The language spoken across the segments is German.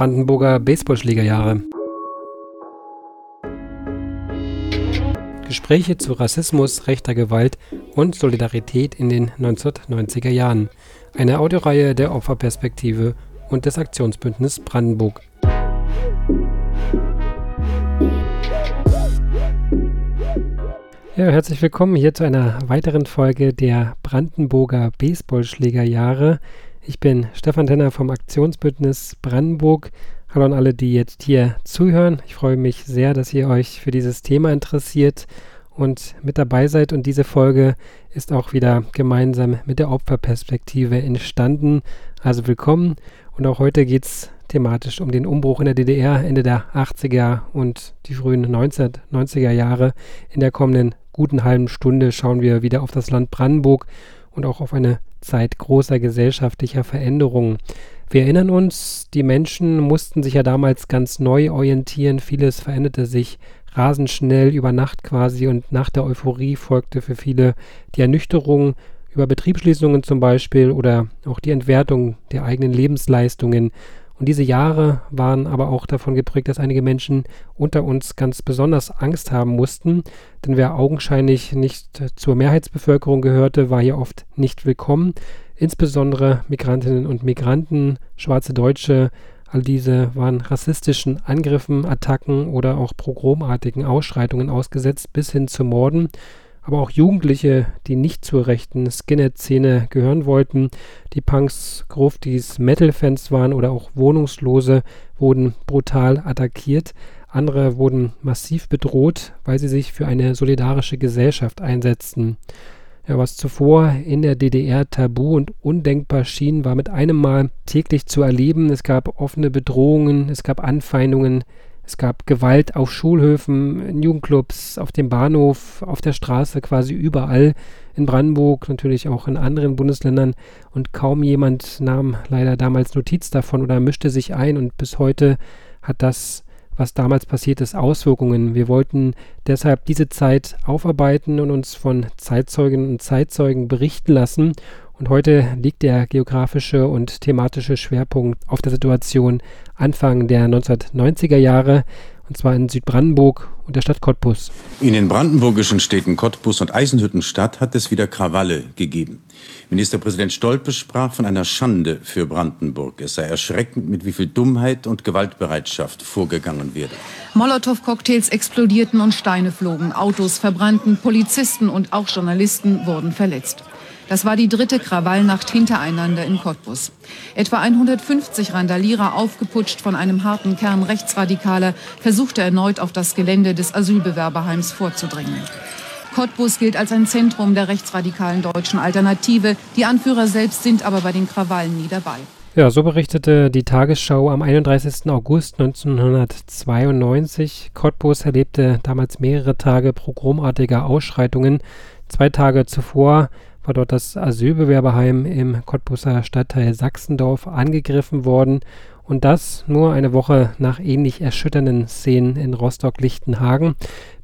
Brandenburger Baseballschlägerjahre. Gespräche zu Rassismus, rechter Gewalt und Solidarität in den 1990er Jahren. Eine Audioreihe der Opferperspektive und des Aktionsbündnis Brandenburg. Ja, herzlich willkommen hier zu einer weiteren Folge der Brandenburger Baseballschlägerjahre. Ich bin Stefan Tenner vom Aktionsbündnis Brandenburg. Hallo an alle, die jetzt hier zuhören. Ich freue mich sehr, dass ihr euch für dieses Thema interessiert und mit dabei seid. Und diese Folge ist auch wieder gemeinsam mit der Opferperspektive entstanden. Also willkommen. Und auch heute geht es thematisch um den Umbruch in der DDR Ende der 80er und die frühen 1990er Jahre. In der kommenden guten halben Stunde schauen wir wieder auf das Land Brandenburg und auch auf eine Zeit großer gesellschaftlicher Veränderungen. Wir erinnern uns, die Menschen mussten sich ja damals ganz neu orientieren, vieles veränderte sich rasend schnell über Nacht quasi und nach der Euphorie folgte für viele die Ernüchterung über Betriebsschließungen zum Beispiel oder auch die Entwertung der eigenen Lebensleistungen. Und diese Jahre waren aber auch davon geprägt, dass einige Menschen unter uns ganz besonders Angst haben mussten, denn wer augenscheinlich nicht zur Mehrheitsbevölkerung gehörte, war hier oft nicht willkommen. Insbesondere Migrantinnen und Migranten, schwarze Deutsche, all diese waren rassistischen Angriffen, Attacken oder auch pogromartigen Ausschreitungen ausgesetzt bis hin zu Morden aber auch Jugendliche, die nicht zur rechten Skinhead-Szene gehören wollten, die Punks, Gruftis, Metal-Fans waren oder auch Wohnungslose, wurden brutal attackiert. Andere wurden massiv bedroht, weil sie sich für eine solidarische Gesellschaft einsetzten. Ja, was zuvor in der DDR tabu und undenkbar schien, war mit einem Mal täglich zu erleben. Es gab offene Bedrohungen, es gab Anfeindungen, es gab Gewalt auf Schulhöfen, in Jugendclubs, auf dem Bahnhof, auf der Straße, quasi überall. In Brandenburg, natürlich auch in anderen Bundesländern. Und kaum jemand nahm leider damals Notiz davon oder mischte sich ein. Und bis heute hat das, was damals passiert ist, Auswirkungen. Wir wollten deshalb diese Zeit aufarbeiten und uns von Zeitzeuginnen und Zeitzeugen berichten lassen und heute liegt der geografische und thematische Schwerpunkt auf der Situation Anfang der 1990er Jahre, und zwar in Südbrandenburg und der Stadt Cottbus. In den brandenburgischen Städten Cottbus und Eisenhüttenstadt hat es wieder Krawalle gegeben. Ministerpräsident Stolpe sprach von einer Schande für Brandenburg. Es sei erschreckend, mit wie viel Dummheit und Gewaltbereitschaft vorgegangen werde. Molotow-Cocktails explodierten und Steine flogen, Autos verbrannten, Polizisten und auch Journalisten wurden verletzt. Das war die dritte Krawallnacht hintereinander in Cottbus. Etwa 150 Randalierer, aufgeputscht von einem harten Kern Rechtsradikaler, versuchte erneut auf das Gelände des Asylbewerberheims vorzudringen. Cottbus gilt als ein Zentrum der rechtsradikalen deutschen Alternative. Die Anführer selbst sind aber bei den Krawallen nie dabei. Ja, so berichtete die Tagesschau am 31. August 1992. Cottbus erlebte damals mehrere Tage pogromartiger Ausschreitungen. Zwei Tage zuvor war dort das Asylbewerberheim im Cottbuser Stadtteil Sachsendorf angegriffen worden und das nur eine Woche nach ähnlich erschütternden Szenen in Rostock-Lichtenhagen.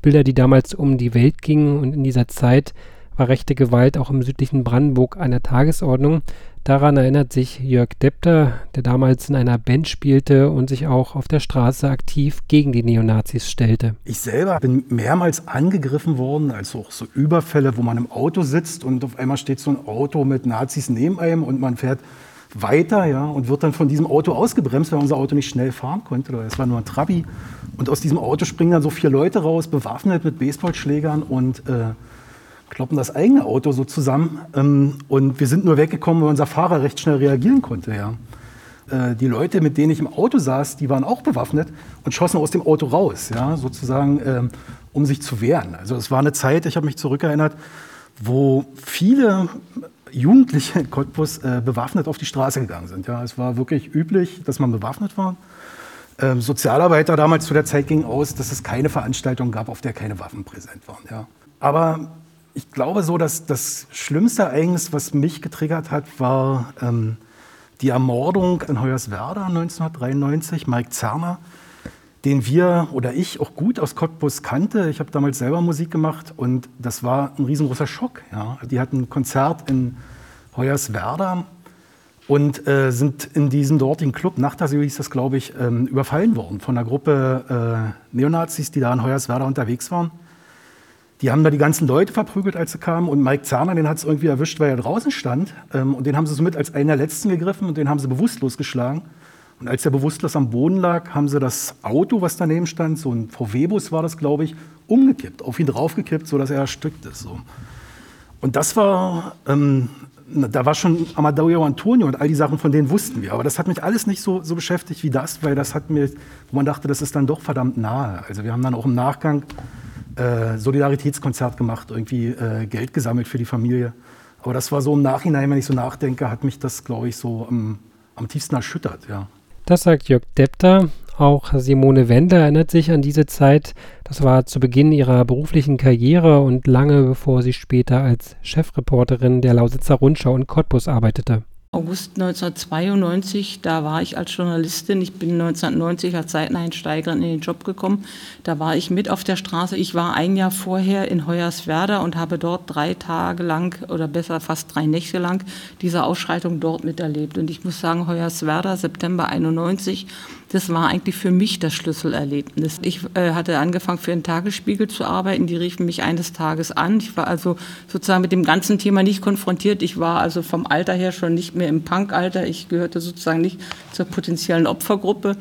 Bilder, die damals um die Welt gingen und in dieser Zeit war rechte Gewalt auch im südlichen Brandenburg an der Tagesordnung. Daran erinnert sich Jörg Depter, der damals in einer Band spielte und sich auch auf der Straße aktiv gegen die Neonazis stellte. Ich selber bin mehrmals angegriffen worden, also auch so Überfälle, wo man im Auto sitzt und auf einmal steht so ein Auto mit Nazis neben einem und man fährt weiter ja, und wird dann von diesem Auto ausgebremst, weil unser Auto nicht schnell fahren konnte. Es war nur ein Trabi. Und aus diesem Auto springen dann so vier Leute raus, bewaffnet mit Baseballschlägern und äh, kloppen das eigene Auto so zusammen. Ähm, und wir sind nur weggekommen, weil unser Fahrer recht schnell reagieren konnte. Ja. Äh, die Leute, mit denen ich im Auto saß, die waren auch bewaffnet und schossen aus dem Auto raus, ja, sozusagen, ähm, um sich zu wehren. Also es war eine Zeit, ich habe mich zurückerinnert, wo viele Jugendliche in Cottbus äh, bewaffnet auf die Straße gegangen sind. Ja. Es war wirklich üblich, dass man bewaffnet war. Ähm, Sozialarbeiter damals zu der Zeit gingen aus, dass es keine Veranstaltung gab, auf der keine Waffen präsent waren. Ja. Aber ich glaube so, dass das schlimmste Ereignis, was mich getriggert hat, war ähm, die Ermordung in Hoyerswerda 1993, Mike Zerner, den wir oder ich auch gut aus Cottbus kannte. Ich habe damals selber Musik gemacht und das war ein riesengroßer Schock. Ja. Die hatten ein Konzert in Hoyerswerda und äh, sind in diesem dortigen Club, Nachtasyl hieß das, glaube ich, ähm, überfallen worden von einer Gruppe äh, Neonazis, die da in Hoyerswerda unterwegs waren. Die haben da die ganzen Leute verprügelt, als sie kamen. Und Mike Zahner, den hat es irgendwie erwischt, weil er draußen stand. Ähm, und den haben sie somit als einen der letzten gegriffen und den haben sie bewusstlos geschlagen. Und als er bewusstlos am Boden lag, haben sie das Auto, was daneben stand, so ein VW-Bus war das, glaube ich, umgekippt, auf ihn draufgekippt, sodass er erstickt ist. So. Und das war, ähm, da war schon Amadeo Antonio und all die Sachen, von denen wussten wir. Aber das hat mich alles nicht so, so beschäftigt wie das, weil das hat mir, wo man dachte, das ist dann doch verdammt nahe. Also wir haben dann auch im Nachgang äh, Solidaritätskonzert gemacht, irgendwie äh, Geld gesammelt für die Familie. Aber das war so im Nachhinein, wenn ich so nachdenke, hat mich das, glaube ich, so am, am tiefsten erschüttert, ja. Das sagt Jörg Depter. Auch Simone Wender erinnert sich an diese Zeit. Das war zu Beginn ihrer beruflichen Karriere und lange bevor sie später als Chefreporterin der Lausitzer Rundschau in Cottbus arbeitete. August 1992, da war ich als Journalistin. Ich bin 1990 als Seiteneinsteigerin in den Job gekommen. Da war ich mit auf der Straße. Ich war ein Jahr vorher in Hoyerswerda und habe dort drei Tage lang oder besser fast drei Nächte lang diese Ausschreitung dort miterlebt. Und ich muss sagen, Hoyerswerda, September 91, das war eigentlich für mich das Schlüsselerlebnis. Ich äh, hatte angefangen, für den Tagesspiegel zu arbeiten. Die riefen mich eines Tages an. Ich war also sozusagen mit dem ganzen Thema nicht konfrontiert. Ich war also vom Alter her schon nicht mehr im Punkalter. Ich gehörte sozusagen nicht zur potenziellen Opfergruppe.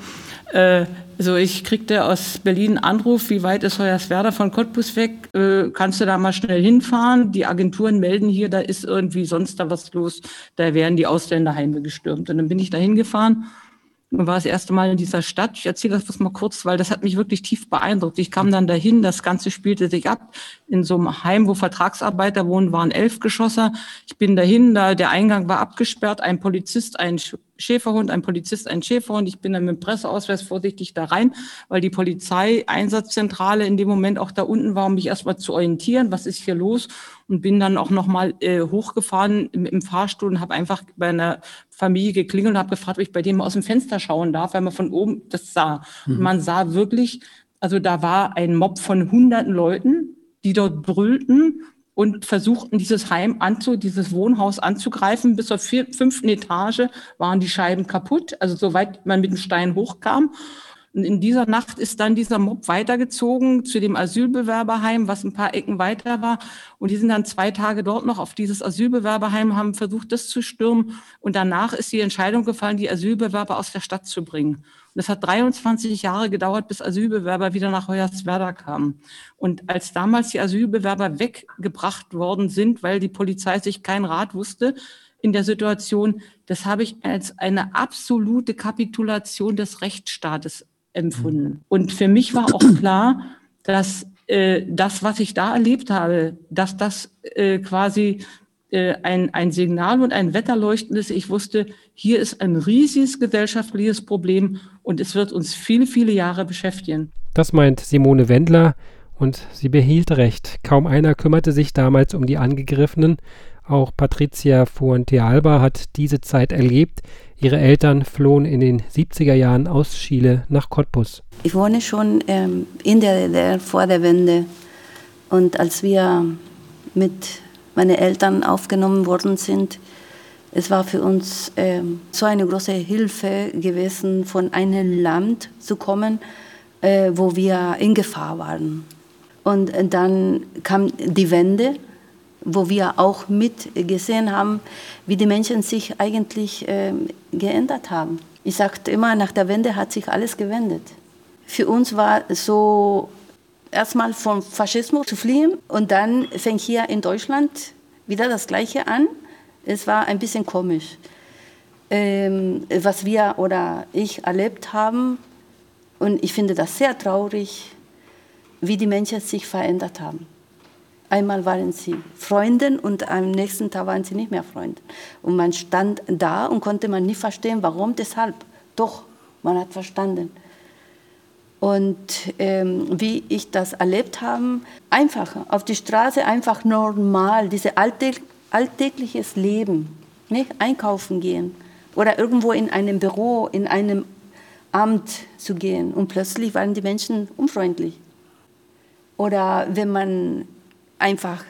Äh, also ich kriegte aus Berlin einen Anruf, wie weit ist Hoyerswerda von Cottbus weg? Äh, kannst du da mal schnell hinfahren? Die Agenturen melden hier, da ist irgendwie sonst da was los. Da werden die Ausländerheime gestürmt. Und dann bin ich da hingefahren war das erste Mal in dieser Stadt. Ich erzähle das mal kurz, weil das hat mich wirklich tief beeindruckt. Ich kam dann dahin, das Ganze spielte sich ab in so einem Heim, wo Vertragsarbeiter wohnen, waren elf Geschosser. Ich bin dahin, da der Eingang war abgesperrt, ein Polizist, ein Schäferhund, ein Polizist, ein Schäferhund. Ich bin dann mit dem Presseausweis vorsichtig da rein, weil die Polizeieinsatzzentrale in dem Moment auch da unten war, um mich erstmal zu orientieren, was ist hier los und bin dann auch nochmal äh, hochgefahren im, im Fahrstuhl und habe einfach bei einer Familie geklingelt und habe gefragt, ob ich bei dem aus dem Fenster schauen darf, weil man von oben das sah. Mhm. Und man sah wirklich, also da war ein Mob von hunderten Leuten, die dort brüllten und versuchten, dieses Heim anzu, dieses Wohnhaus anzugreifen. Bis zur vier, fünften Etage waren die Scheiben kaputt, also soweit man mit dem Stein hochkam. Und in dieser Nacht ist dann dieser Mob weitergezogen zu dem Asylbewerberheim, was ein paar Ecken weiter war. Und die sind dann zwei Tage dort noch auf dieses Asylbewerberheim, haben versucht, das zu stürmen. Und danach ist die Entscheidung gefallen, die Asylbewerber aus der Stadt zu bringen. Und es hat 23 Jahre gedauert, bis Asylbewerber wieder nach Hoyerswerda kamen. Und als damals die Asylbewerber weggebracht worden sind, weil die Polizei sich kein Rat wusste, in der Situation, das habe ich als eine absolute Kapitulation des Rechtsstaates empfunden. Und für mich war auch klar, dass äh, das, was ich da erlebt habe, dass das äh, quasi äh, ein, ein Signal und ein Wetterleuchten ist. Ich wusste, hier ist ein riesiges gesellschaftliches Problem und es wird uns viele, viele Jahre beschäftigen. Das meint Simone Wendler und sie behielt recht. Kaum einer kümmerte sich damals um die Angegriffenen. Auch Patricia Fuentealba hat diese Zeit erlebt. Ihre Eltern flohen in den 70er Jahren aus Chile nach Cottbus. Ich wohne schon ähm, in der DDR vor der Wende. Und als wir mit meinen Eltern aufgenommen worden sind, es war für uns ähm, so eine große Hilfe gewesen, von einem Land zu kommen, äh, wo wir in Gefahr waren. Und dann kam die Wende wo wir auch mitgesehen haben, wie die Menschen sich eigentlich äh, geändert haben. Ich sagte immer, nach der Wende hat sich alles gewendet. Für uns war so erstmal vom Faschismus zu fliehen und dann fängt hier in Deutschland wieder das Gleiche an. Es war ein bisschen komisch, ähm, was wir oder ich erlebt haben. Und ich finde das sehr traurig, wie die Menschen sich verändert haben. Einmal waren sie Freunde und am nächsten Tag waren sie nicht mehr Freunde. Und man stand da und konnte man nicht verstehen, warum, deshalb. Doch, man hat verstanden. Und ähm, wie ich das erlebt habe, einfach auf die Straße, einfach normal, dieses alltäg alltägliches Leben, nicht einkaufen gehen oder irgendwo in einem Büro, in einem Amt zu gehen. Und plötzlich waren die Menschen unfreundlich. Oder wenn man einfach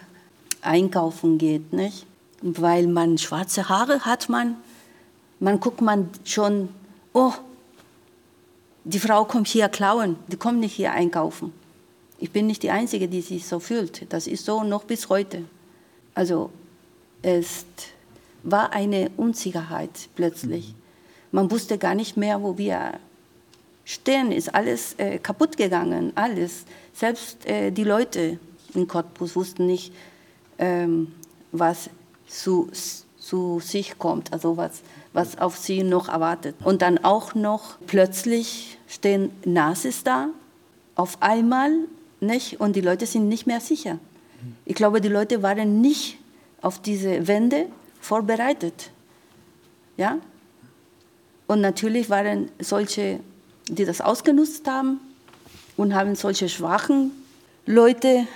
einkaufen geht, nicht? Weil man schwarze Haare hat man Man guckt man schon, oh, die Frau kommt hier klauen, die kommt nicht hier einkaufen. Ich bin nicht die Einzige, die sich so fühlt. Das ist so noch bis heute. Also es war eine Unsicherheit plötzlich. Man wusste gar nicht mehr, wo wir stehen. Ist alles äh, kaputt gegangen, alles. Selbst äh, die Leute in Cottbus wussten nicht, ähm, was zu, zu sich kommt, also was, was auf sie noch erwartet. Und dann auch noch plötzlich stehen Nazis da, auf einmal, nicht? und die Leute sind nicht mehr sicher. Ich glaube, die Leute waren nicht auf diese Wende vorbereitet. Ja? Und natürlich waren solche, die das ausgenutzt haben und haben solche schwachen Leute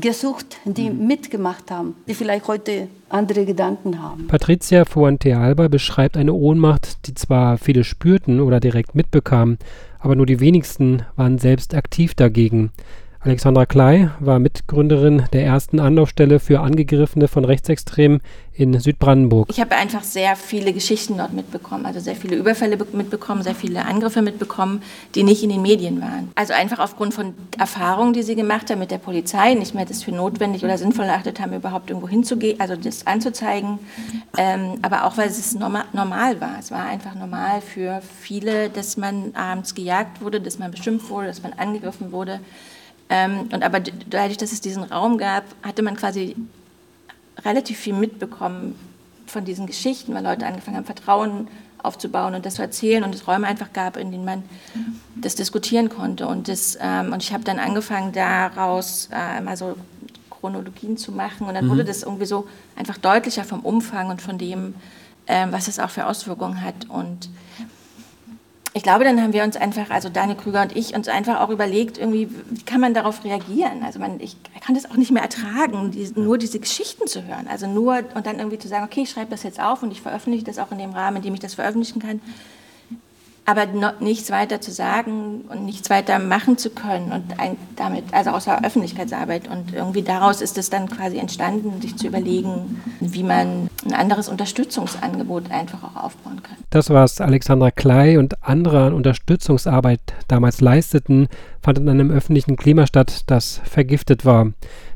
gesucht, die mhm. mitgemacht haben, die vielleicht heute andere Gedanken haben. Patricia Fuente-Alba beschreibt eine Ohnmacht, die zwar viele spürten oder direkt mitbekamen, aber nur die wenigsten waren selbst aktiv dagegen. Alexandra Klei war Mitgründerin der ersten Anlaufstelle für Angegriffene von Rechtsextremen in Südbrandenburg. Ich habe einfach sehr viele Geschichten dort mitbekommen, also sehr viele Überfälle mitbekommen, sehr viele Angriffe mitbekommen, die nicht in den Medien waren. Also einfach aufgrund von Erfahrungen, die sie gemacht haben mit der Polizei, nicht mehr das für notwendig oder sinnvoll erachtet haben, überhaupt irgendwo hinzugehen, also das anzuzeigen, ähm, aber auch weil es normal, normal war. Es war einfach normal für viele, dass man abends gejagt wurde, dass man beschimpft wurde, dass man angegriffen wurde. Ähm, und aber dadurch, dass es diesen Raum gab, hatte man quasi relativ viel mitbekommen von diesen Geschichten, weil Leute angefangen haben, Vertrauen aufzubauen und das zu erzählen und es Räume einfach gab, in denen man das diskutieren konnte. Und, das, ähm, und ich habe dann angefangen, daraus äh, mal so Chronologien zu machen und dann mhm. wurde das irgendwie so einfach deutlicher vom Umfang und von dem, ähm, was es auch für Auswirkungen hat. Und ich glaube, dann haben wir uns einfach, also Daniel Krüger und ich, uns einfach auch überlegt, irgendwie, wie kann man darauf reagieren? Also man, ich kann das auch nicht mehr ertragen, die, nur diese Geschichten zu hören. Also nur und dann irgendwie zu sagen, okay, ich schreibe das jetzt auf und ich veröffentliche das auch in dem Rahmen, in dem ich das veröffentlichen kann aber nichts weiter zu sagen und nichts weiter machen zu können und ein, damit, also außer Öffentlichkeitsarbeit. Und irgendwie daraus ist es dann quasi entstanden, sich zu überlegen, wie man ein anderes Unterstützungsangebot einfach auch aufbauen kann. Das, was Alexandra Klei und andere an Unterstützungsarbeit damals leisteten, fand in einem öffentlichen Klima statt, das vergiftet war.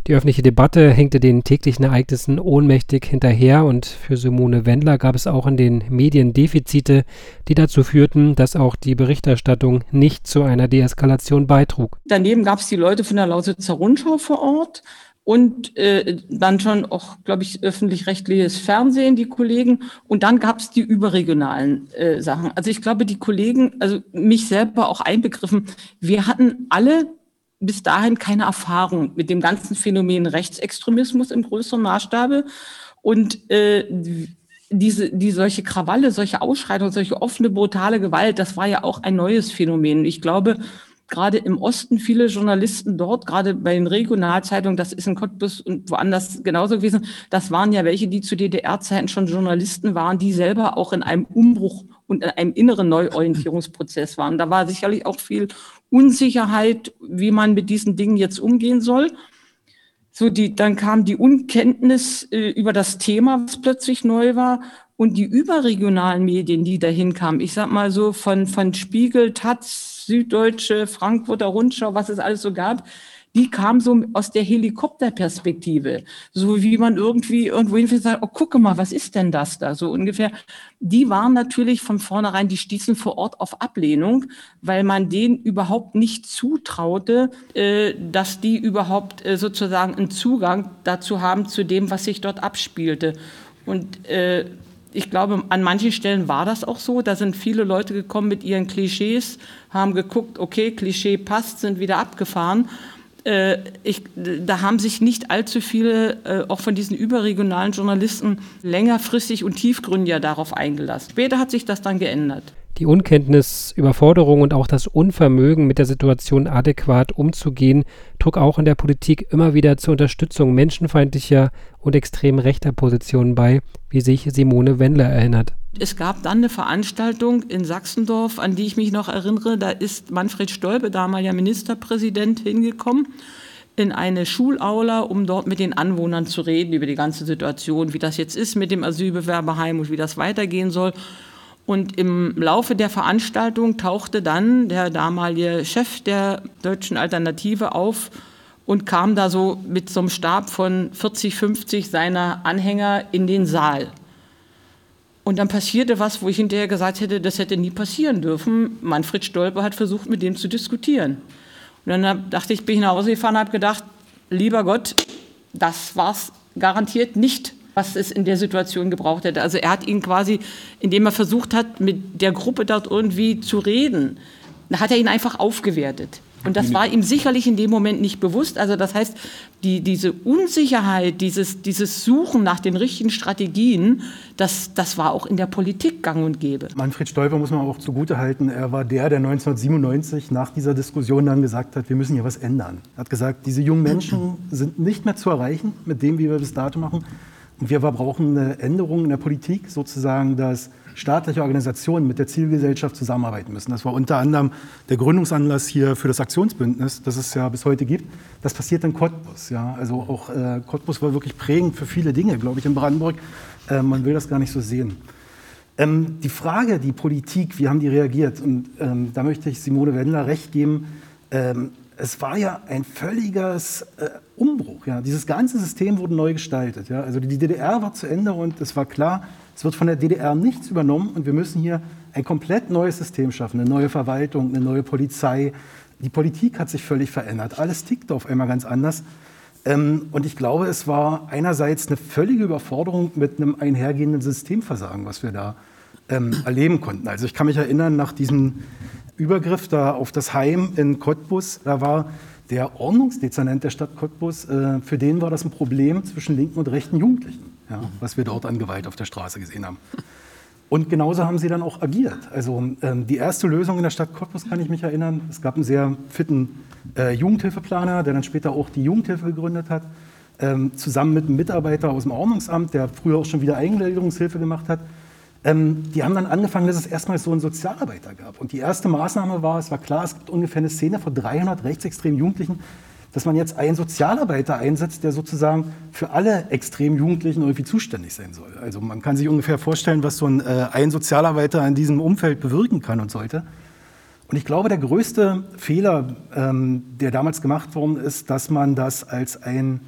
Die öffentliche Debatte hängte den täglichen Ereignissen ohnmächtig hinterher und für Simone Wendler gab es auch in den Medien Defizite, die dazu führten, dass auch die Berichterstattung nicht zu einer Deeskalation beitrug. Daneben gab es die Leute von der Lausitzer Rundschau vor Ort und äh, dann schon auch, glaube ich, öffentlich-rechtliches Fernsehen, die Kollegen. Und dann gab es die überregionalen äh, Sachen. Also ich glaube, die Kollegen, also mich selber auch einbegriffen, wir hatten alle bis dahin keine Erfahrung mit dem ganzen Phänomen Rechtsextremismus im größeren Maßstabe. Und äh, diese, die solche Krawalle, solche Ausschreitungen, solche offene, brutale Gewalt, das war ja auch ein neues Phänomen. Ich glaube, gerade im Osten viele Journalisten dort, gerade bei den Regionalzeitungen, das ist in Cottbus und woanders genauso gewesen, das waren ja welche, die zu DDR-Zeiten schon Journalisten waren, die selber auch in einem Umbruch und in einem inneren Neuorientierungsprozess waren. Da war sicherlich auch viel Unsicherheit, wie man mit diesen Dingen jetzt umgehen soll. So die, dann kam die Unkenntnis äh, über das Thema, was plötzlich neu war, und die überregionalen Medien, die dahin kamen. Ich sag mal so von, von Spiegel, Taz, Süddeutsche, Frankfurter Rundschau, was es alles so gab, die kam so aus der Helikopterperspektive. So wie man irgendwie irgendwo hinfällt sagt, oh, gucke mal, was ist denn das da? So ungefähr. Die waren natürlich von vornherein, die stießen vor Ort auf Ablehnung, weil man denen überhaupt nicht zutraute, äh, dass die überhaupt äh, sozusagen einen Zugang dazu haben, zu dem, was sich dort abspielte. Und äh, ich glaube, an manchen Stellen war das auch so. Da sind viele Leute gekommen mit ihren Klischees, haben geguckt, okay, Klischee passt, sind wieder abgefahren. Äh, ich, da haben sich nicht allzu viele, äh, auch von diesen überregionalen Journalisten, längerfristig und tiefgründiger darauf eingelassen. Später hat sich das dann geändert. Die Unkenntnis, Überforderung und auch das Unvermögen, mit der Situation adäquat umzugehen, trug auch in der Politik immer wieder zur Unterstützung menschenfeindlicher und extrem rechter Positionen bei, wie sich Simone Wendler erinnert. Es gab dann eine Veranstaltung in Sachsendorf, an die ich mich noch erinnere. Da ist Manfred Stolpe, damaliger Ministerpräsident, hingekommen in eine Schulaula, um dort mit den Anwohnern zu reden über die ganze Situation, wie das jetzt ist mit dem Asylbewerberheim und wie das weitergehen soll. Und im Laufe der Veranstaltung tauchte dann der damalige Chef der Deutschen Alternative auf und kam da so mit so einem Stab von 40, 50 seiner Anhänger in den Saal. Und dann passierte was, wo ich hinterher gesagt hätte, das hätte nie passieren dürfen. Manfred Stolper hat versucht, mit dem zu diskutieren. Und dann dachte ich, bin ich nach Hause gefahren habe gedacht, lieber Gott, das war es garantiert nicht was es in der Situation gebraucht hätte. Also er hat ihn quasi, indem er versucht hat, mit der Gruppe dort irgendwie zu reden, hat er ihn einfach aufgewertet. Und das war ihm sicherlich in dem Moment nicht bewusst. Also das heißt, die, diese Unsicherheit, dieses, dieses Suchen nach den richtigen Strategien, das, das war auch in der Politik gang und gäbe. Manfred Stolper muss man auch zugutehalten. Er war der, der 1997 nach dieser Diskussion dann gesagt hat, wir müssen hier was ändern. Er hat gesagt, diese jungen Menschen sind nicht mehr zu erreichen mit dem, wie wir bis dato machen. Und wir brauchen eine Änderung in der Politik, sozusagen, dass staatliche Organisationen mit der Zielgesellschaft zusammenarbeiten müssen. Das war unter anderem der Gründungsanlass hier für das Aktionsbündnis, das es ja bis heute gibt. Das passiert in Cottbus. Ja. Also auch äh, Cottbus war wirklich prägend für viele Dinge, glaube ich, in Brandenburg. Äh, man will das gar nicht so sehen. Ähm, die Frage, die Politik, wie haben die reagiert? Und ähm, da möchte ich Simone Wendler recht geben. Ähm, es war ja ein völliges äh, Umbruch. Ja. Dieses ganze System wurde neu gestaltet. Ja. Also die DDR war zu Ende und es war klar, es wird von der DDR nichts übernommen und wir müssen hier ein komplett neues System schaffen, eine neue Verwaltung, eine neue Polizei. Die Politik hat sich völlig verändert. Alles tickt auf einmal ganz anders. Ähm, und ich glaube, es war einerseits eine völlige Überforderung mit einem einhergehenden Systemversagen, was wir da ähm, erleben konnten. Also ich kann mich erinnern, nach diesem Übergriff da auf das Heim in Cottbus, da war der Ordnungsdezernent der Stadt Cottbus, äh, für den war das ein Problem zwischen linken und rechten Jugendlichen, ja, was wir dort an Gewalt auf der Straße gesehen haben. Und genauso haben sie dann auch agiert. Also ähm, die erste Lösung in der Stadt Cottbus kann ich mich erinnern. Es gab einen sehr fitten äh, Jugendhilfeplaner, der dann später auch die Jugendhilfe gegründet hat, ähm, zusammen mit einem Mitarbeiter aus dem Ordnungsamt, der früher auch schon wieder Eingliederungshilfe gemacht hat. Ähm, die haben dann angefangen, dass es erstmal so einen Sozialarbeiter gab. Und die erste Maßnahme war, es war klar, es gibt ungefähr eine Szene von 300 rechtsextremen Jugendlichen, dass man jetzt einen Sozialarbeiter einsetzt, der sozusagen für alle extremen Jugendlichen irgendwie zuständig sein soll. Also man kann sich ungefähr vorstellen, was so ein, äh, ein Sozialarbeiter in diesem Umfeld bewirken kann und sollte. Und ich glaube, der größte Fehler, ähm, der damals gemacht worden ist, dass man das als ein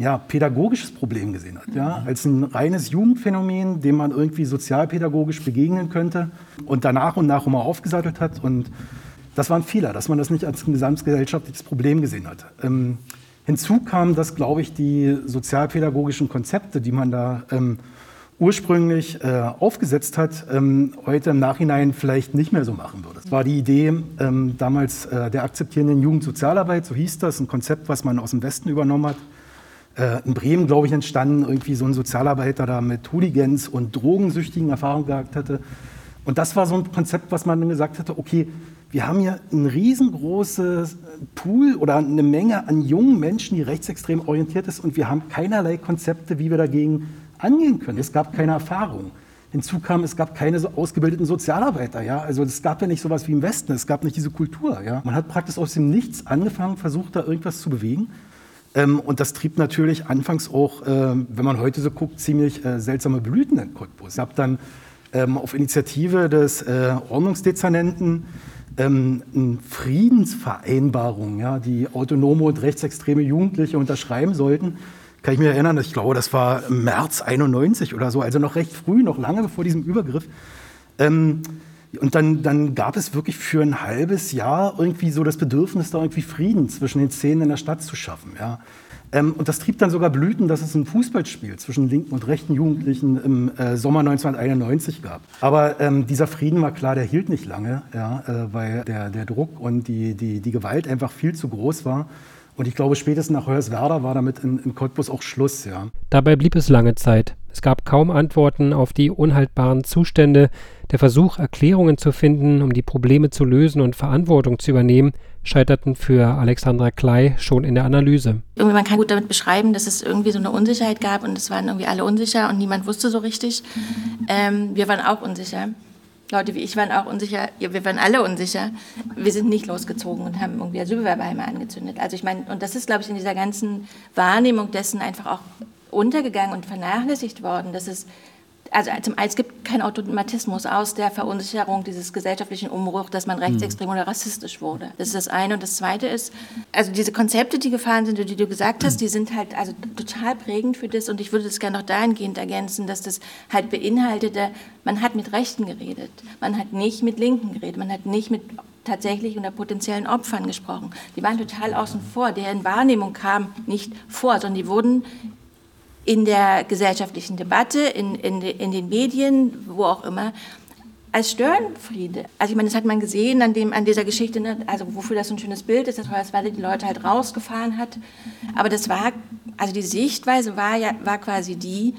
ja, pädagogisches Problem gesehen hat, ja, als ein reines Jugendphänomen, dem man irgendwie sozialpädagogisch begegnen könnte und danach und nach immer aufgesattelt hat. Und das war ein Fehler, dass man das nicht als ein gesamtgesellschaftliches Problem gesehen hat. Ähm, hinzu kam, dass, glaube ich, die sozialpädagogischen Konzepte, die man da ähm, ursprünglich äh, aufgesetzt hat, ähm, heute im Nachhinein vielleicht nicht mehr so machen würde. Das war die Idee ähm, damals äh, der akzeptierenden Jugendsozialarbeit, so hieß das, ein Konzept, was man aus dem Westen übernommen hat in Bremen, glaube ich, entstanden, irgendwie so ein Sozialarbeiter da mit Hooligans und Drogensüchtigen Erfahrung gehabt hatte. Und das war so ein Konzept, was man dann gesagt hatte, okay, wir haben hier ein riesengroßes Pool oder eine Menge an jungen Menschen, die rechtsextrem orientiert ist und wir haben keinerlei Konzepte, wie wir dagegen angehen können. Es gab keine Erfahrung. Hinzu kam, es gab keine so ausgebildeten Sozialarbeiter. Ja? Also es gab ja nicht sowas wie im Westen, es gab nicht diese Kultur. Ja? Man hat praktisch aus dem Nichts angefangen, versucht da irgendwas zu bewegen. Ähm, und das trieb natürlich anfangs auch, äh, wenn man heute so guckt, ziemlich äh, seltsame Blüten in Cottbus. Ich habe dann ähm, auf Initiative des äh, Ordnungsdezernenten ähm, eine Friedensvereinbarung, ja, die autonome und rechtsextreme Jugendliche unterschreiben sollten. Kann ich mich erinnern, ich glaube, das war März 91 oder so, also noch recht früh, noch lange vor diesem Übergriff. Ähm, und dann, dann gab es wirklich für ein halbes Jahr irgendwie so das Bedürfnis, da irgendwie Frieden zwischen den Szenen in der Stadt zu schaffen. Ja. Ähm, und das trieb dann sogar Blüten, dass es ein Fußballspiel zwischen linken und rechten Jugendlichen im äh, Sommer 1991 gab. Aber ähm, dieser Frieden war klar, der hielt nicht lange, ja, äh, weil der, der Druck und die, die, die Gewalt einfach viel zu groß war. Und ich glaube, spätestens nach Hoyerswerda war damit in, in Cottbus auch Schluss. Ja. Dabei blieb es lange Zeit. Es gab kaum Antworten auf die unhaltbaren Zustände. Der Versuch, Erklärungen zu finden, um die Probleme zu lösen und Verantwortung zu übernehmen, scheiterten für Alexandra Klei schon in der Analyse. Irgendwie man kann gut damit beschreiben, dass es irgendwie so eine Unsicherheit gab und es waren irgendwie alle unsicher und niemand wusste so richtig. Ähm, wir waren auch unsicher. Leute wie ich waren auch unsicher, ja, wir waren alle unsicher. Wir sind nicht losgezogen und haben irgendwie Asylbewerberheime angezündet. Also ich meine, und das ist, glaube ich, in dieser ganzen Wahrnehmung dessen einfach auch untergegangen und vernachlässigt worden, dass es also zum einen, es gibt keinen Automatismus aus der Verunsicherung dieses gesellschaftlichen Umbruchs, dass man rechtsextrem oder rassistisch wurde. Das ist das eine. Und das zweite ist, also diese Konzepte, die gefallen sind, die du gesagt hast, die sind halt also total prägend für das. Und ich würde das gerne noch dahingehend ergänzen, dass das halt beinhaltete, man hat mit Rechten geredet, man hat nicht mit Linken geredet, man hat nicht mit tatsächlich unter potenziellen Opfern gesprochen. Die waren total außen vor, deren Wahrnehmung kam nicht vor, sondern die wurden in der gesellschaftlichen Debatte, in, in, in den Medien, wo auch immer, als Störenfriede. Also ich meine, das hat man gesehen an, dem, an dieser Geschichte, ne? also wofür das so ein schönes Bild ist, dass Hoyerswerda die Leute halt rausgefahren hat. Aber das war, also die Sichtweise war ja war quasi die,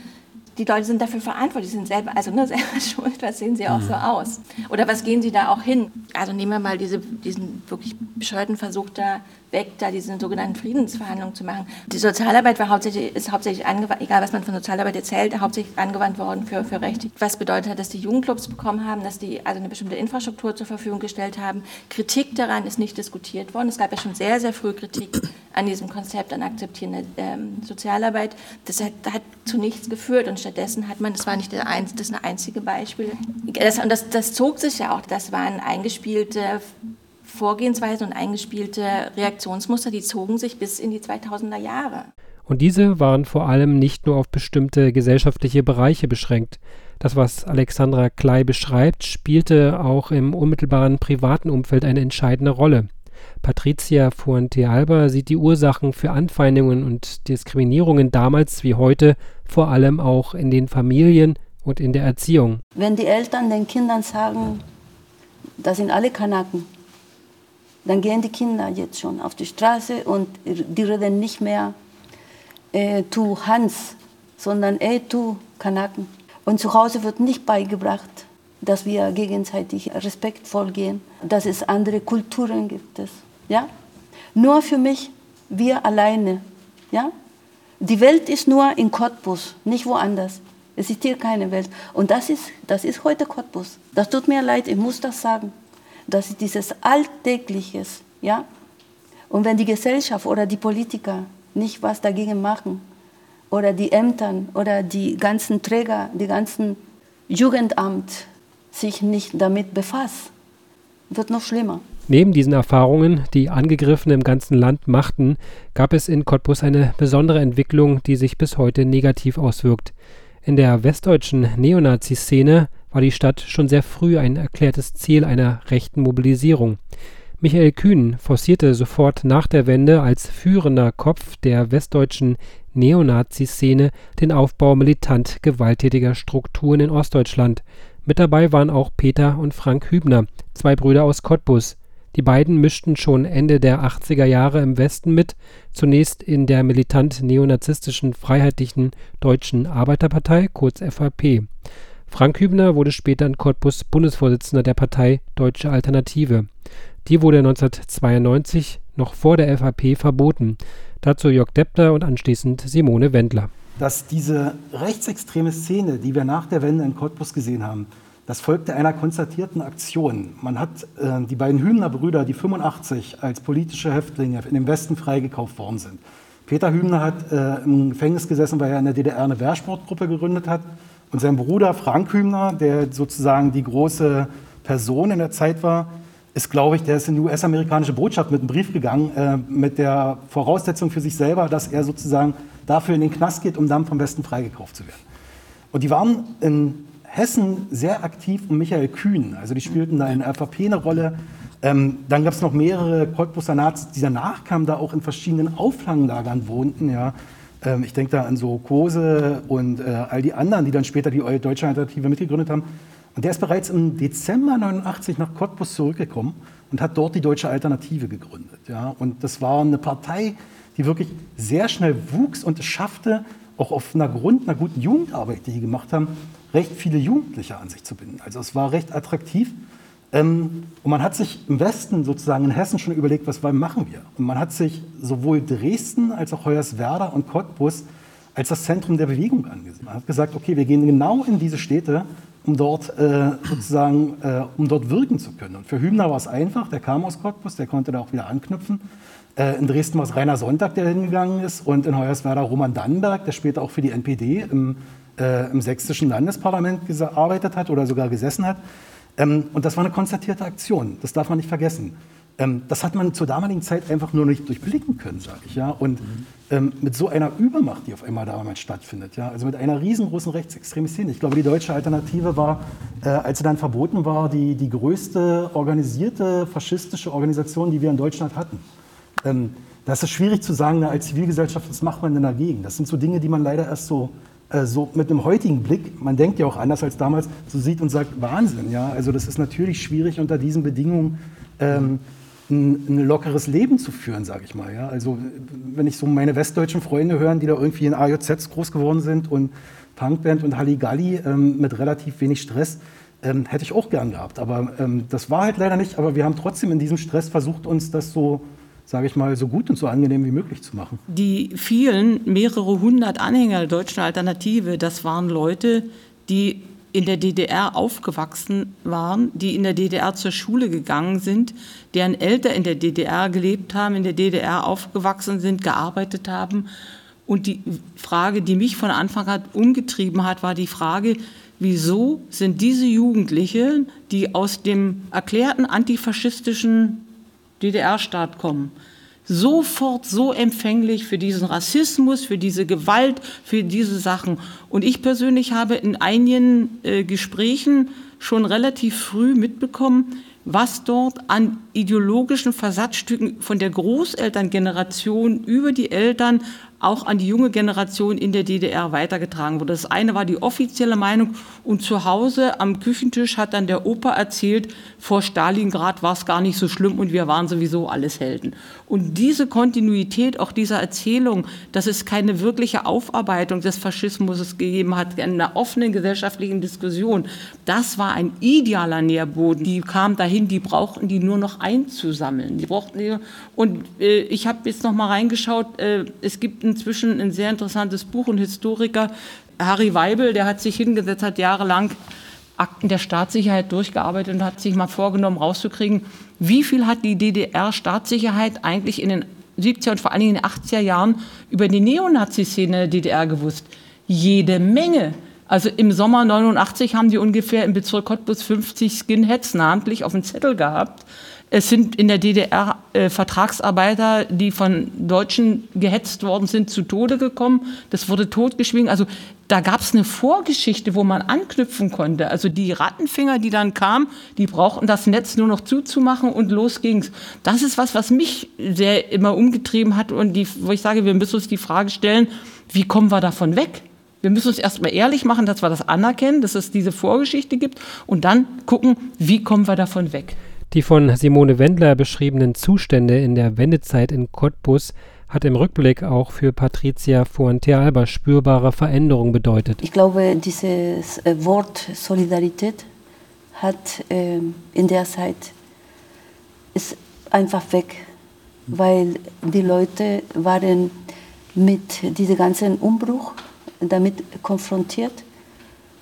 die Leute sind dafür verantwortlich, sind selber, also nur selber schuld, was sehen sie auch so mhm. aus? Oder was gehen sie da auch hin? Also nehmen wir mal diese, diesen wirklich bescheuerten Versuch da weg, da diese sogenannten Friedensverhandlungen zu machen. Die Sozialarbeit war hauptsächlich, ist hauptsächlich angewandt, egal was man von Sozialarbeit erzählt, hauptsächlich angewandt worden für, für Rechte. Was bedeutet dass die Jugendclubs bekommen haben, dass die also eine bestimmte Infrastruktur zur Verfügung gestellt haben. Kritik daran ist nicht diskutiert worden. Es gab ja schon sehr, sehr früh Kritik an diesem Konzept, an akzeptierender ähm, Sozialarbeit. Das hat, hat, zu nichts geführt und stattdessen hat man, das war nicht der ein, das einzige Beispiel, das, und das, das zog sich ja auch, das waren eingespielte Vorgehensweisen und eingespielte Reaktionsmuster, die zogen sich bis in die 2000er Jahre. Und diese waren vor allem nicht nur auf bestimmte gesellschaftliche Bereiche beschränkt. Das, was Alexandra Klei beschreibt, spielte auch im unmittelbaren privaten Umfeld eine entscheidende Rolle. Patricia Fuentealba sieht die Ursachen für Anfeindungen und Diskriminierungen damals wie heute vor allem auch in den Familien und in der Erziehung. Wenn die Eltern den Kindern sagen, das sind alle Kanaken, dann gehen die Kinder jetzt schon auf die Straße und die reden nicht mehr äh, tu Hans, sondern ey tu Kanaken. Und zu Hause wird nicht beigebracht, dass wir gegenseitig respektvoll gehen, dass es andere Kulturen gibt. Es, ja? Nur für mich, wir alleine. Ja? Die Welt ist nur in Cottbus, nicht woanders. Es ist hier keine Welt. Und das ist, das ist heute Cottbus. Das tut mir leid, ich muss das sagen das ist dieses Alltägliches, ja. Und wenn die Gesellschaft oder die Politiker nicht was dagegen machen, oder die Ämter oder die ganzen Träger, die ganzen Jugendamt sich nicht damit befassen, wird noch schlimmer. Neben diesen Erfahrungen, die Angegriffene im ganzen Land machten, gab es in Cottbus eine besondere Entwicklung, die sich bis heute negativ auswirkt. In der westdeutschen Neonazi-Szene war die Stadt schon sehr früh ein erklärtes Ziel einer rechten Mobilisierung. Michael Kühn forcierte sofort nach der Wende als führender Kopf der westdeutschen Neonazi-Szene den Aufbau militant gewalttätiger Strukturen in Ostdeutschland. Mit dabei waren auch Peter und Frank Hübner, zwei Brüder aus Cottbus. Die beiden mischten schon Ende der 80er Jahre im Westen mit, zunächst in der militant neonazistischen Freiheitlichen Deutschen Arbeiterpartei kurz FAP. Frank Hübner wurde später in Cottbus Bundesvorsitzender der Partei Deutsche Alternative. Die wurde 1992 noch vor der FAP verboten. Dazu Jörg Deppter und anschließend Simone Wendler. Dass diese rechtsextreme Szene, die wir nach der Wende in Cottbus gesehen haben, das folgte einer konstatierten Aktion. Man hat äh, die beiden Hübner Brüder, die 85 als politische Häftlinge in dem Westen freigekauft worden sind. Peter Hübner hat äh, im Gefängnis gesessen, weil er in der DDR eine Wehrsportgruppe gegründet hat. Und sein Bruder Frank Hübner, der sozusagen die große Person in der Zeit war, ist, glaube ich, der ist in die US-amerikanische Botschaft mit einem Brief gegangen, äh, mit der Voraussetzung für sich selber, dass er sozusagen dafür in den Knast geht, um dann vom Westen freigekauft zu werden. Und die waren in Hessen sehr aktiv um Michael Kühn. Also die spielten da in der FAP eine Rolle. Ähm, dann gab es noch mehrere Cottbuser Nazis, die danach kamen, da auch in verschiedenen Auffanglagern wohnten. Ja. Ähm, ich denke da an so Kose und äh, all die anderen, die dann später die Deutsche Alternative mitgegründet haben. Und der ist bereits im Dezember 89 nach Cottbus zurückgekommen und hat dort die Deutsche Alternative gegründet. Ja. Und das war eine Partei, die wirklich sehr schnell wuchs und es schaffte, auch auf einer Grund einer guten Jugendarbeit, die die gemacht haben, recht viele Jugendliche an sich zu binden. Also es war recht attraktiv. Ähm, und man hat sich im Westen, sozusagen in Hessen, schon überlegt, was machen wir? Und man hat sich sowohl Dresden als auch Hoyerswerda und Cottbus als das Zentrum der Bewegung angesehen. Man hat gesagt, okay, wir gehen genau in diese Städte, um dort äh, sozusagen, äh, um dort wirken zu können. Und für Hübner war es einfach, der kam aus Cottbus, der konnte da auch wieder anknüpfen. Äh, in Dresden war es Rainer Sonntag, der hingegangen ist, und in Hoyerswerda Roman Dannenberg, der später auch für die NPD im äh, im sächsischen Landesparlament gearbeitet hat oder sogar gesessen hat. Ähm, und das war eine konstatierte Aktion, das darf man nicht vergessen. Ähm, das hat man zur damaligen Zeit einfach nur nicht durchblicken können, sage ich. Ja? Und ähm, mit so einer Übermacht, die auf einmal damals stattfindet, ja? also mit einer riesengroßen rechtsextremen Szene. Ich glaube, die deutsche Alternative war, äh, als sie dann verboten war, die, die größte organisierte faschistische Organisation, die wir in Deutschland hatten. Ähm, das ist schwierig zu sagen, als Zivilgesellschaft, was macht man denn dagegen? Das sind so Dinge, die man leider erst so so mit einem heutigen Blick, man denkt ja auch anders als damals, so sieht und sagt, Wahnsinn, ja. Also das ist natürlich schwierig unter diesen Bedingungen ähm, ein, ein, lockeres Leben zu führen, sage ich mal. Ja. Also wenn ich so meine westdeutschen Freunde höre, die da irgendwie in AJZs groß geworden sind und Punkband und Halligalli ähm, mit relativ wenig Stress, ähm, hätte ich auch gern gehabt. Aber ähm, das war halt leider nicht. Aber wir haben trotzdem in diesem Stress versucht, uns das so sage ich mal, so gut und so angenehm wie möglich zu machen. Die vielen, mehrere hundert Anhänger der deutschen Alternative, das waren Leute, die in der DDR aufgewachsen waren, die in der DDR zur Schule gegangen sind, deren Eltern in der DDR gelebt haben, in der DDR aufgewachsen sind, gearbeitet haben. Und die Frage, die mich von Anfang an umgetrieben hat, war die Frage, wieso sind diese Jugendlichen, die aus dem erklärten antifaschistischen DDR-Staat kommen, sofort so empfänglich für diesen Rassismus, für diese Gewalt, für diese Sachen. Und ich persönlich habe in einigen äh, Gesprächen schon relativ früh mitbekommen, was dort an ideologischen Versatzstücken von der Großelterngeneration über die Eltern auch an die junge Generation in der DDR weitergetragen wurde. Das eine war die offizielle Meinung und zu Hause am Küchentisch hat dann der Opa erzählt, vor Stalingrad war es gar nicht so schlimm und wir waren sowieso alles Helden. Und diese Kontinuität auch dieser Erzählung, dass es keine wirkliche Aufarbeitung des Faschismus gegeben hat, in einer offenen gesellschaftlichen Diskussion, das war ein idealer Nährboden. Die kamen dahin, die brauchten die nur noch einzusammeln. Die brauchten und äh, ich habe jetzt noch mal reingeschaut, äh, es gibt inzwischen ein sehr interessantes Buch, ein Historiker, Harry Weibel, der hat sich hingesetzt, hat jahrelang Akten der Staatssicherheit durchgearbeitet und hat sich mal vorgenommen, rauszukriegen, wie viel hat die DDR-Staatssicherheit eigentlich in den 70er und vor allen Dingen in den 80er Jahren über die Neonazi-Szene der DDR gewusst? Jede Menge. Also im Sommer 89 haben die ungefähr im Bezirk Cottbus 50 Skinheads namentlich auf dem Zettel gehabt. Es sind in der DDR äh, Vertragsarbeiter, die von Deutschen gehetzt worden sind, zu Tode gekommen. Das wurde totgeschwiegen. Also da gab es eine Vorgeschichte, wo man anknüpfen konnte. Also die Rattenfinger, die dann kamen, die brauchten das Netz nur noch zuzumachen und los ging's. Das ist was, was mich sehr immer umgetrieben hat und die, wo ich sage, wir müssen uns die Frage stellen, wie kommen wir davon weg? Wir müssen uns erstmal ehrlich machen, dass wir das anerkennen, dass es diese Vorgeschichte gibt und dann gucken, wie kommen wir davon weg. Die von Simone Wendler beschriebenen Zustände in der Wendezeit in Cottbus hat im Rückblick auch für Patricia Fuentealba spürbare Veränderungen bedeutet. Ich glaube, dieses äh, Wort Solidarität hat äh, in der Zeit ist einfach weg, weil die Leute waren mit diesem ganzen Umbruch damit konfrontiert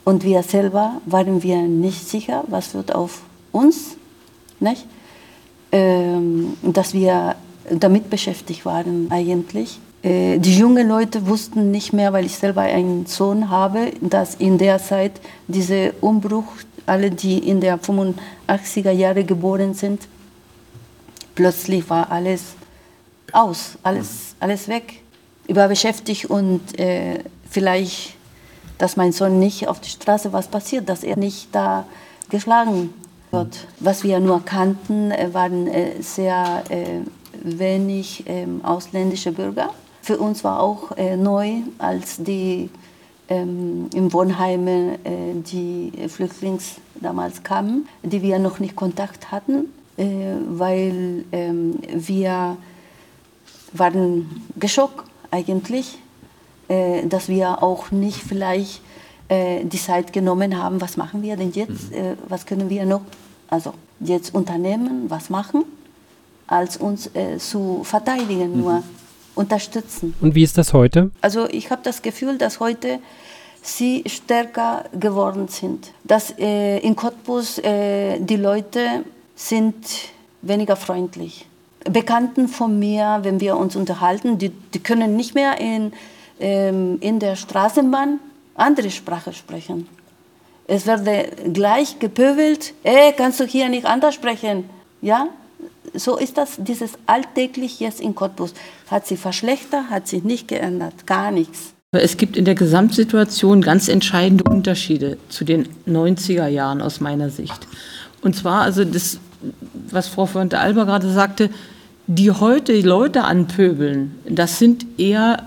und wir selber waren wir nicht sicher, was wird auf uns nicht? Ähm, dass wir damit beschäftigt waren eigentlich. Äh, die jungen Leute wussten nicht mehr, weil ich selber einen Sohn habe, dass in der Zeit dieser Umbruch, alle, die in der 85er Jahre geboren sind, plötzlich war alles aus, alles, alles weg. Ich war beschäftigt und äh, vielleicht, dass mein Sohn nicht auf die Straße was passiert, dass er nicht da geschlagen wird. Was wir nur kannten, äh, waren äh, sehr äh, wenig ähm, ausländische Bürger. Für uns war auch neu, als die ähm, im Wohnheim die Flüchtlings damals kamen, die wir noch nicht Kontakt hatten, weil ähm, wir waren geschockt eigentlich, dass wir auch nicht vielleicht die Zeit genommen haben, was machen wir denn jetzt, mhm. was können wir noch, also jetzt unternehmen, was machen, als uns äh, zu verteidigen, mhm. nur unterstützen. Und wie ist das heute? Also ich habe das Gefühl, dass heute sie stärker geworden sind. Dass äh, in Cottbus äh, die Leute sind weniger freundlich. Bekannten von mir, wenn wir uns unterhalten, die, die können nicht mehr in, ähm, in der Straßenbahn andere Sprache sprechen. Es wurde gleich gepöbelt, ey, kannst du hier nicht anders sprechen? Ja, so ist das, dieses alltäglich jetzt in Cottbus. Hat sich verschlechtert, hat sich nicht geändert, gar nichts. Es gibt in der Gesamtsituation ganz entscheidende Unterschiede zu den 90er Jahren aus meiner Sicht. Und zwar, also das, was Frau von der Alba gerade sagte, die heute Leute anpöbeln, das sind eher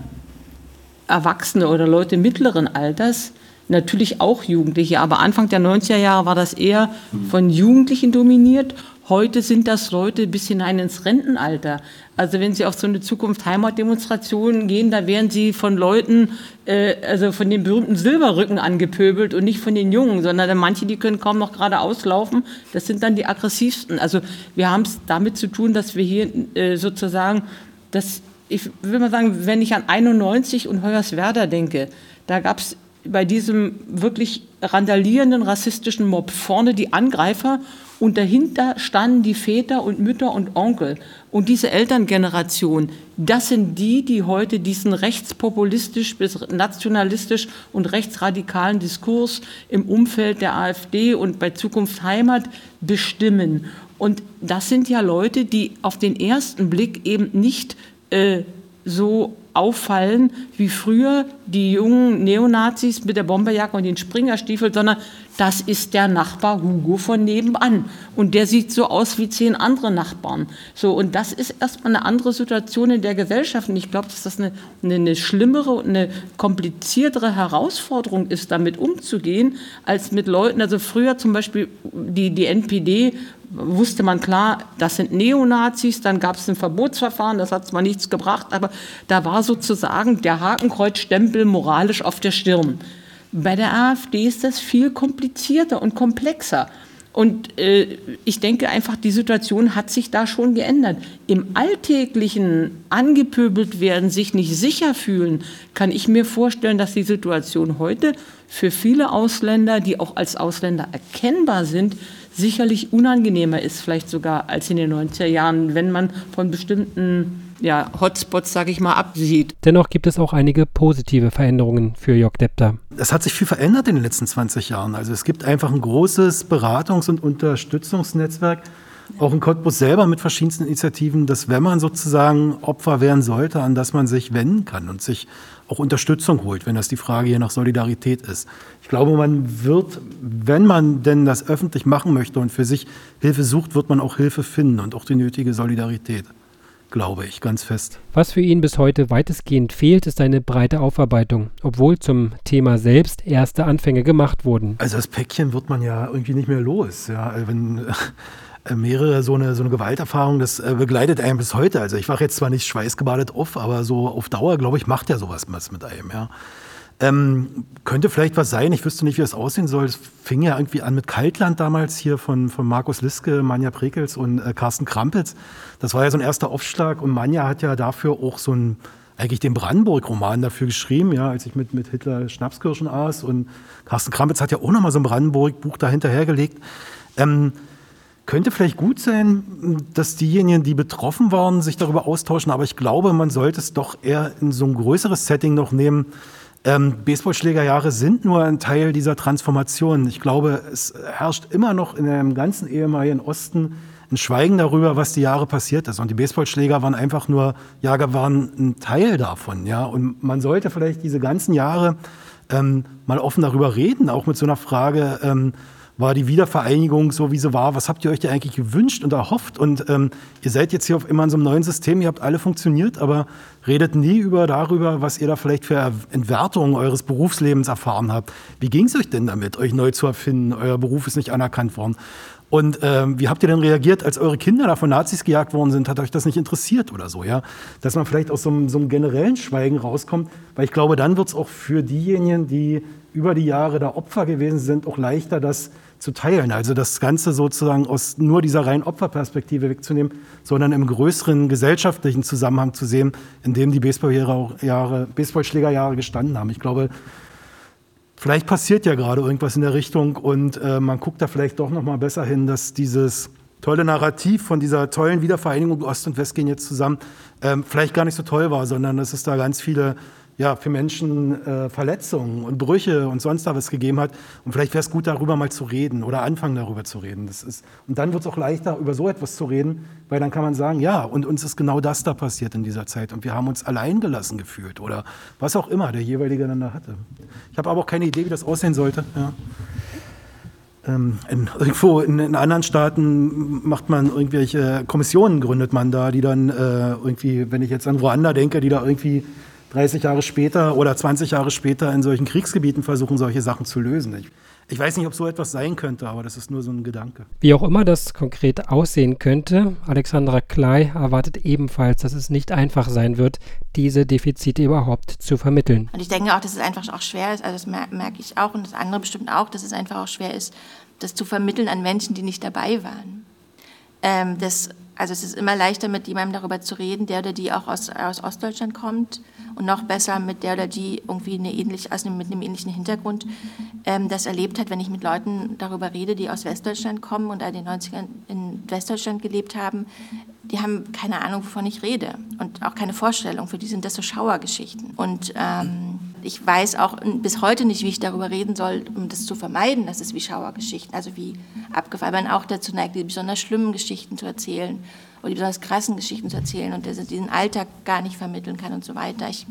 Erwachsene oder Leute mittleren Alters, natürlich auch Jugendliche, aber Anfang der 90er Jahre war das eher von Jugendlichen dominiert Heute sind das Leute bis hinein ins Rentenalter. Also wenn Sie auf so eine Zukunft-Heimat-Demonstration gehen, da werden Sie von Leuten, äh, also von den berühmten Silberrücken angepöbelt und nicht von den Jungen, sondern manche, die können kaum noch gerade auslaufen. Das sind dann die aggressivsten. Also wir haben es damit zu tun, dass wir hier äh, sozusagen, das, ich will mal sagen, wenn ich an 91 und Hoyerswerda denke, da gab es bei diesem wirklich randalierenden rassistischen Mob vorne die Angreifer und dahinter standen die Väter und Mütter und Onkel. Und diese Elterngeneration, das sind die, die heute diesen rechtspopulistisch bis nationalistisch und rechtsradikalen Diskurs im Umfeld der AfD und bei Zukunft Heimat bestimmen. Und das sind ja Leute, die auf den ersten Blick eben nicht äh, so auffallen wie früher die jungen Neonazis mit der Bomberjacke und den Springerstiefeln, sondern das ist der Nachbar Hugo von nebenan und der sieht so aus wie zehn andere Nachbarn. So und das ist erstmal eine andere Situation in der Gesellschaft und ich glaube, dass das eine, eine, eine schlimmere und eine kompliziertere Herausforderung ist, damit umzugehen, als mit Leuten. Also früher zum Beispiel die die NPD wusste man klar, das sind Neonazis, dann gab es ein Verbotsverfahren, das hat zwar nichts gebracht, aber da war sozusagen der Hakenkreuzstempel moralisch auf der Stirn. Bei der AfD ist das viel komplizierter und komplexer. Und äh, ich denke einfach, die Situation hat sich da schon geändert. Im alltäglichen angepöbelt werden, sich nicht sicher fühlen, kann ich mir vorstellen, dass die Situation heute für viele Ausländer, die auch als Ausländer erkennbar sind, sicherlich unangenehmer ist, vielleicht sogar als in den 90er Jahren, wenn man von bestimmten ja, Hotspots, sage ich mal, absieht. Dennoch gibt es auch einige positive Veränderungen für Jörg Depter. Es hat sich viel verändert in den letzten 20 Jahren. Also es gibt einfach ein großes Beratungs- und Unterstützungsnetzwerk, auch in Cottbus selber mit verschiedensten Initiativen, dass wenn man sozusagen Opfer werden sollte, an das man sich wenden kann und sich auch Unterstützung holt, wenn das die Frage hier nach Solidarität ist. Ich glaube, man wird, wenn man denn das öffentlich machen möchte und für sich Hilfe sucht, wird man auch Hilfe finden und auch die nötige Solidarität glaube ich, ganz fest. Was für ihn bis heute weitestgehend fehlt, ist eine breite Aufarbeitung, obwohl zum Thema selbst erste Anfänge gemacht wurden. Also das Päckchen wird man ja irgendwie nicht mehr los. Ja, wenn mehrere so eine, so eine Gewalterfahrung, das äh, begleitet einen bis heute. Also ich wache jetzt zwar nicht schweißgebadet auf, aber so auf Dauer, glaube ich, macht ja sowas mit einem. Ja. Ähm, könnte vielleicht was sein, ich wüsste nicht, wie das aussehen soll. Es fing ja irgendwie an mit Kaltland damals hier von, von Markus Liske, Manja Prekels und äh, Carsten Krampitz. Das war ja so ein erster Aufschlag und Manja hat ja dafür auch so ein, eigentlich den Brandenburg-Roman dafür geschrieben, ja, als ich mit, mit Hitler Schnapskirschen aß. Und Carsten Krampitz hat ja auch nochmal so ein Brandenburg-Buch dahinterhergelegt. Ähm, könnte vielleicht gut sein, dass diejenigen, die betroffen waren, sich darüber austauschen, aber ich glaube, man sollte es doch eher in so ein größeres Setting noch nehmen, ähm, Baseballschlägerjahre sind nur ein Teil dieser Transformation. Ich glaube, es herrscht immer noch in dem ganzen ehemaligen Osten ein Schweigen darüber, was die Jahre passiert ist. Und die Baseballschläger waren einfach nur, Jahre waren ein Teil davon. Ja? Und man sollte vielleicht diese ganzen Jahre ähm, mal offen darüber reden, auch mit so einer Frage, ähm, war die Wiedervereinigung so, wie sie war? Was habt ihr euch da eigentlich gewünscht und erhofft? Und ähm, ihr seid jetzt hier auf immer in so einem neuen System, ihr habt alle funktioniert, aber redet nie über darüber, was ihr da vielleicht für Entwertungen eures Berufslebens erfahren habt. Wie ging es euch denn damit, euch neu zu erfinden? Euer Beruf ist nicht anerkannt worden. Und ähm, wie habt ihr denn reagiert, als eure Kinder da von Nazis gejagt worden sind? Hat euch das nicht interessiert oder so, ja? Dass man vielleicht aus so einem, so einem generellen Schweigen rauskommt, weil ich glaube, dann wird es auch für diejenigen, die über die Jahre da Opfer gewesen sind, auch leichter, das zu teilen. Also das Ganze sozusagen aus nur dieser reinen Opferperspektive wegzunehmen, sondern im größeren gesellschaftlichen Zusammenhang zu sehen, in dem die Baseballschlägerjahre Baseball gestanden haben. Ich glaube, vielleicht passiert ja gerade irgendwas in der Richtung und äh, man guckt da vielleicht doch noch mal besser hin, dass dieses tolle Narrativ von dieser tollen Wiedervereinigung Ost und West gehen jetzt zusammen ähm, vielleicht gar nicht so toll war, sondern dass es da ganz viele ja, für Menschen äh, Verletzungen und Brüche und sonst was gegeben hat. Und vielleicht wäre es gut, darüber mal zu reden oder anfangen, darüber zu reden. Das ist, und dann wird es auch leichter, über so etwas zu reden, weil dann kann man sagen, ja, und uns ist genau das da passiert in dieser Zeit. Und wir haben uns alleingelassen gefühlt oder was auch immer der jeweilige dann da hatte. Ich habe aber auch keine Idee, wie das aussehen sollte. Ja. Ähm, in, irgendwo in, in, anderen Staaten macht man irgendwelche Kommissionen, gründet man da, die dann äh, irgendwie, wenn ich jetzt an Ruanda denke, die da irgendwie 30 Jahre später oder 20 Jahre später in solchen Kriegsgebieten versuchen, solche Sachen zu lösen. Ich, ich weiß nicht, ob so etwas sein könnte, aber das ist nur so ein Gedanke. Wie auch immer das konkret aussehen könnte, Alexandra Klei erwartet ebenfalls, dass es nicht einfach sein wird, diese Defizite überhaupt zu vermitteln. Und ich denke auch, dass es einfach auch schwer ist, also das merke ich auch und das andere bestimmt auch, dass es einfach auch schwer ist, das zu vermitteln an Menschen, die nicht dabei waren. Ähm, das, also es ist immer leichter, mit jemandem darüber zu reden, der oder die auch aus, aus Ostdeutschland kommt und noch besser mit der oder die irgendwie eine ähnlich, also mit einem ähnlichen Hintergrund ähm, das erlebt hat, wenn ich mit Leuten darüber rede, die aus Westdeutschland kommen und in den 90ern in Westdeutschland gelebt haben, die haben keine Ahnung, wovon ich rede und auch keine Vorstellung. Für die sind das so Schauergeschichten. Und ähm, ich weiß auch bis heute nicht, wie ich darüber reden soll, um das zu vermeiden, dass es wie Schauergeschichten, also wie abgefallen, auch dazu neigt, die besonders schlimmen Geschichten zu erzählen oder die besonders krassen Geschichten zu erzählen und diesen Alltag gar nicht vermitteln kann und so weiter. Ich,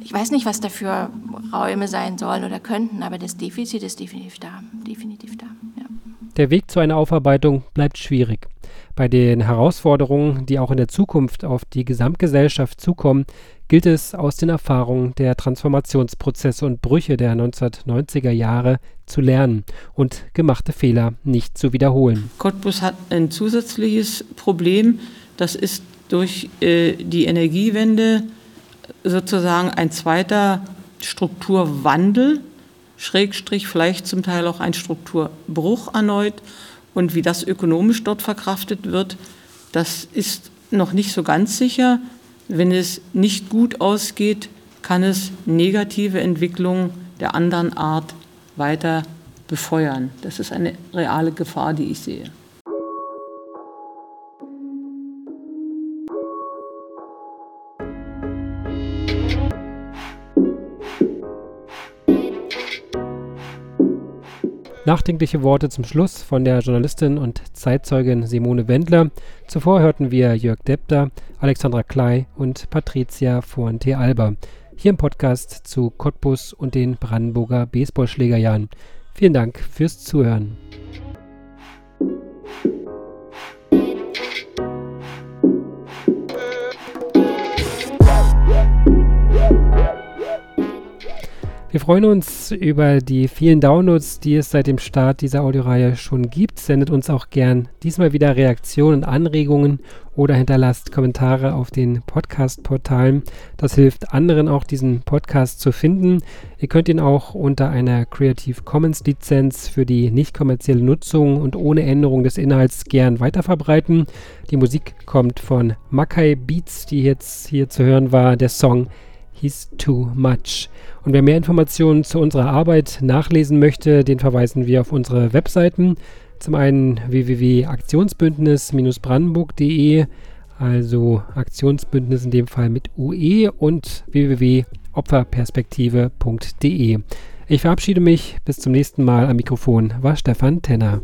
ich weiß nicht, was dafür Räume sein sollen oder könnten, aber das Defizit ist definitiv da. Definitiv da ja. Der Weg zu einer Aufarbeitung bleibt schwierig. Bei den Herausforderungen, die auch in der Zukunft auf die Gesamtgesellschaft zukommen, gilt es aus den Erfahrungen der Transformationsprozesse und Brüche der 1990er Jahre zu lernen und gemachte Fehler nicht zu wiederholen. Cottbus hat ein zusätzliches Problem, das ist durch äh, die Energiewende sozusagen ein zweiter Strukturwandel, Schrägstrich vielleicht zum Teil auch ein Strukturbruch erneut. Und wie das ökonomisch dort verkraftet wird, das ist noch nicht so ganz sicher. Wenn es nicht gut ausgeht, kann es negative Entwicklungen der anderen Art weiter befeuern. Das ist eine reale Gefahr, die ich sehe. Nachdenkliche Worte zum Schluss von der Journalistin und Zeitzeugin Simone Wendler. Zuvor hörten wir Jörg Debter, Alexandra Klei und Patricia Fuente-Alba. Hier im Podcast zu Cottbus und den Brandenburger Baseballschlägerjahren. Vielen Dank fürs Zuhören. Wir freuen uns über die vielen Downloads, die es seit dem Start dieser Audioreihe schon gibt. Sendet uns auch gern diesmal wieder Reaktionen, Anregungen oder hinterlasst Kommentare auf den Podcast-Portalen. Das hilft anderen auch, diesen Podcast zu finden. Ihr könnt ihn auch unter einer Creative Commons Lizenz für die nicht kommerzielle Nutzung und ohne Änderung des Inhalts gern weiterverbreiten. Die Musik kommt von Makai Beats, die jetzt hier zu hören war. Der Song He's Too Much. Und wer mehr Informationen zu unserer Arbeit nachlesen möchte, den verweisen wir auf unsere Webseiten. Zum einen www.aktionsbündnis-brandenburg.de, also Aktionsbündnis in dem Fall mit UE und www.opferperspektive.de. Ich verabschiede mich. Bis zum nächsten Mal. Am Mikrofon war Stefan Tenner.